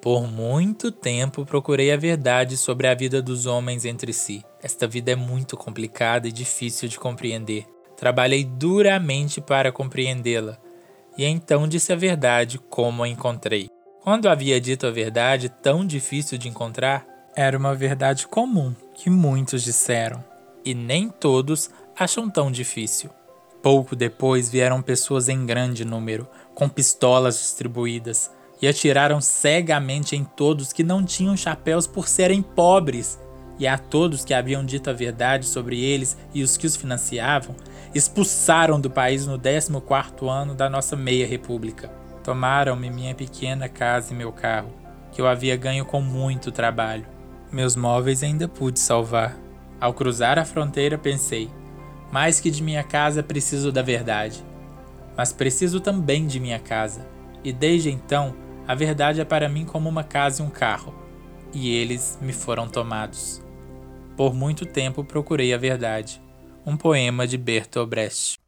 Por muito tempo procurei a verdade sobre a vida dos homens entre si. Esta vida é muito complicada e difícil de compreender. Trabalhei duramente para compreendê-la, e então disse a verdade como a encontrei. Quando havia dito a verdade tão difícil de encontrar, era uma verdade comum que muitos disseram, e nem todos acham tão difícil. Pouco depois vieram pessoas em grande número, com pistolas distribuídas, e atiraram cegamente em todos que não tinham chapéus por serem pobres, e a todos que haviam dito a verdade sobre eles e os que os financiavam, expulsaram do país no 14º ano da nossa meia república. Tomaram-me minha pequena casa e meu carro, que eu havia ganho com muito trabalho. Meus móveis ainda pude salvar. Ao cruzar a fronteira pensei, mais que de minha casa preciso da verdade, mas preciso também de minha casa. E desde então a verdade é para mim como uma casa e um carro, e eles me foram tomados. Por muito tempo procurei a verdade. Um poema de Bertolt Brecht.